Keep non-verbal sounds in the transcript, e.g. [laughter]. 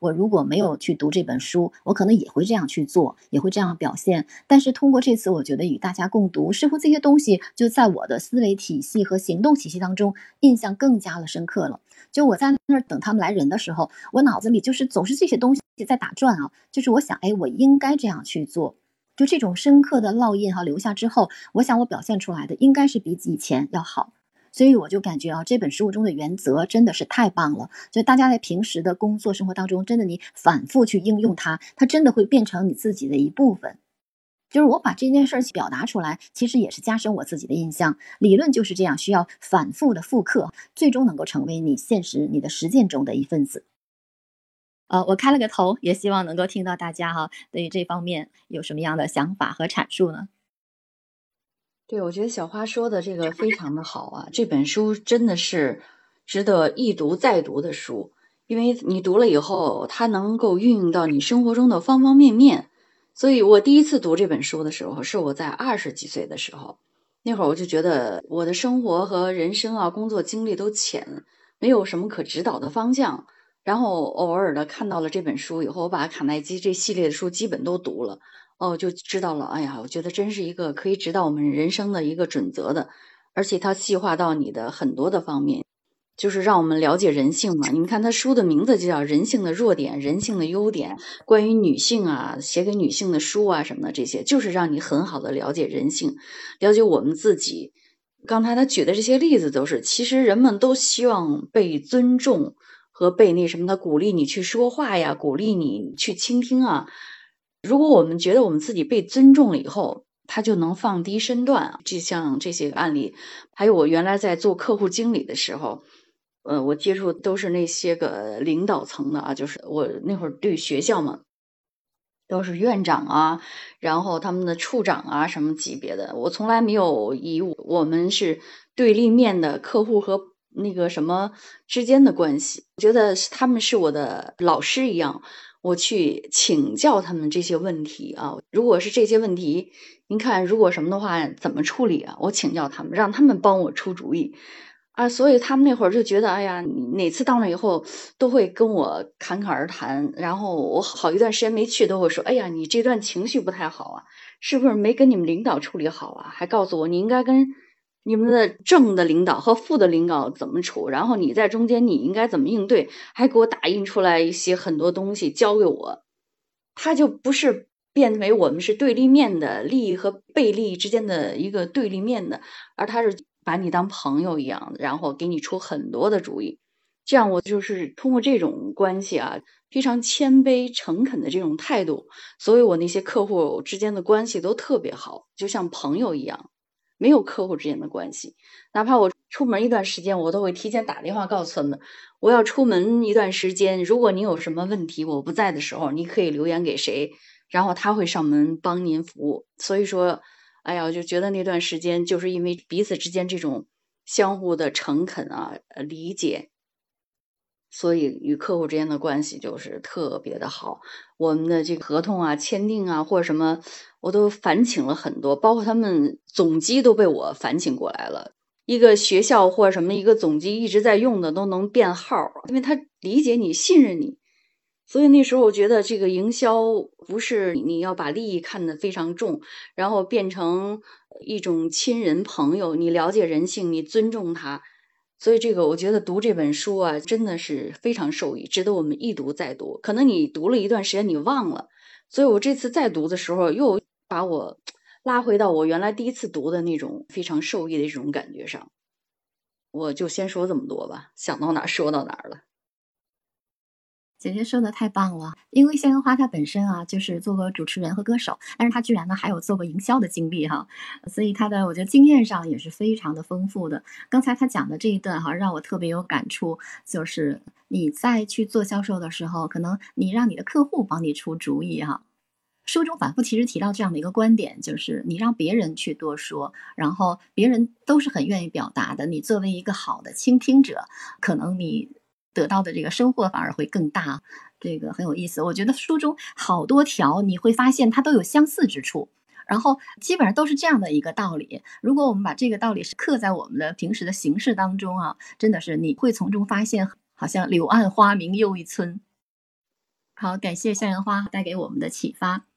我如果没有去读这本书，我可能也会这样去做，也会这样表现。但是通过这次，我觉得与大家共读，似乎这些东西就在我的思维体系和行动体系当中，印象更加的深刻了。就我在那儿等他们来人的时候，我脑子里就是总是这些东西在打转啊，就是我想，哎，我应该这样去做。就这种深刻的烙印哈留下之后，我想我表现出来的应该是比以前要好。所以我就感觉啊，这本书中的原则真的是太棒了。就大家在平时的工作生活当中，真的你反复去应用它，它真的会变成你自己的一部分。就是我把这件事儿表达出来，其实也是加深我自己的印象。理论就是这样，需要反复的复刻，最终能够成为你现实、你的实践中的一份子。呃，我开了个头，也希望能够听到大家哈对于这方面有什么样的想法和阐述呢？对，我觉得小花说的这个非常的好啊！这本书真的是值得一读再读的书，因为你读了以后，它能够运用到你生活中的方方面面。所以我第一次读这本书的时候，是我在二十几岁的时候，那会儿我就觉得我的生活和人生啊，工作经历都浅，没有什么可指导的方向。然后偶尔的看到了这本书以后，我把卡耐基这系列的书基本都读了。哦，就知道了。哎呀，我觉得真是一个可以指导我们人生的一个准则的，而且它细化到你的很多的方面，就是让我们了解人性嘛。你们看，他书的名字就叫《人性的弱点，人性的优点》，关于女性啊，写给女性的书啊什么的，这些就是让你很好的了解人性，了解我们自己。刚才他举的这些例子都是，其实人们都希望被尊重和被那什么，他鼓励你去说话呀，鼓励你去倾听啊。如果我们觉得我们自己被尊重了以后，他就能放低身段啊。就像这些案例，还有我原来在做客户经理的时候，呃，我接触都是那些个领导层的啊，就是我那会儿对学校嘛，都是院长啊，然后他们的处长啊什么级别的，我从来没有以我们是对立面的客户和那个什么之间的关系，觉得他们是我的老师一样。我去请教他们这些问题啊，如果是这些问题，您看如果什么的话，怎么处理啊？我请教他们，让他们帮我出主意啊。所以他们那会儿就觉得，哎呀，你哪次到那以后都会跟我侃侃而谈。然后我好一段时间没去，都会说，哎呀，你这段情绪不太好啊，是不是没跟你们领导处理好啊？还告诉我，你应该跟。你们的正的领导和负的领导怎么处？然后你在中间，你应该怎么应对？还给我打印出来一些很多东西交给我，他就不是变为我们是对立面的利益和被利益之间的一个对立面的，而他是把你当朋友一样，然后给你出很多的主意。这样我就是通过这种关系啊，非常谦卑诚恳的这种态度，所以我那些客户之间的关系都特别好，就像朋友一样。没有客户之间的关系，哪怕我出门一段时间，我都会提前打电话告诉他们，我要出门一段时间。如果您有什么问题，我不在的时候，你可以留言给谁，然后他会上门帮您服务。所以说，哎呀，我就觉得那段时间就是因为彼此之间这种相互的诚恳啊、理解，所以与客户之间的关系就是特别的好。我们的这个合同啊、签订啊或者什么。我都反请了很多，包括他们总机都被我反请过来了。一个学校或者什么一个总机一直在用的都能变号，因为他理解你、信任你。所以那时候我觉得这个营销不是你要把利益看得非常重，然后变成一种亲人朋友。你了解人性，你尊重他。所以这个我觉得读这本书啊，真的是非常受益，值得我们一读再读。可能你读了一段时间，你忘了，所以我这次再读的时候又。把我 [tsk] 拉回到我原来第一次读的那种非常受益的这种感觉上，我就先说这么多吧，想到哪儿说到哪儿了。姐姐说的太棒了，因为谢恩花她本身啊就是做过主持人和歌手，但是她居然呢还有做过营销的经历哈，所以她的我觉得经验上也是非常的丰富的。刚才她讲的这一段哈让我特别有感触，就是你在去做销售的时候，可能你让你的客户帮你出主意哈。书中反复其实提到这样的一个观点，就是你让别人去多说，然后别人都是很愿意表达的。你作为一个好的倾听者，可能你得到的这个收获反而会更大。这个很有意思。我觉得书中好多条你会发现它都有相似之处，然后基本上都是这样的一个道理。如果我们把这个道理是刻在我们的平时的形式当中啊，真的是你会从中发现，好像柳暗花明又一村。好，感谢向阳花带给我们的启发。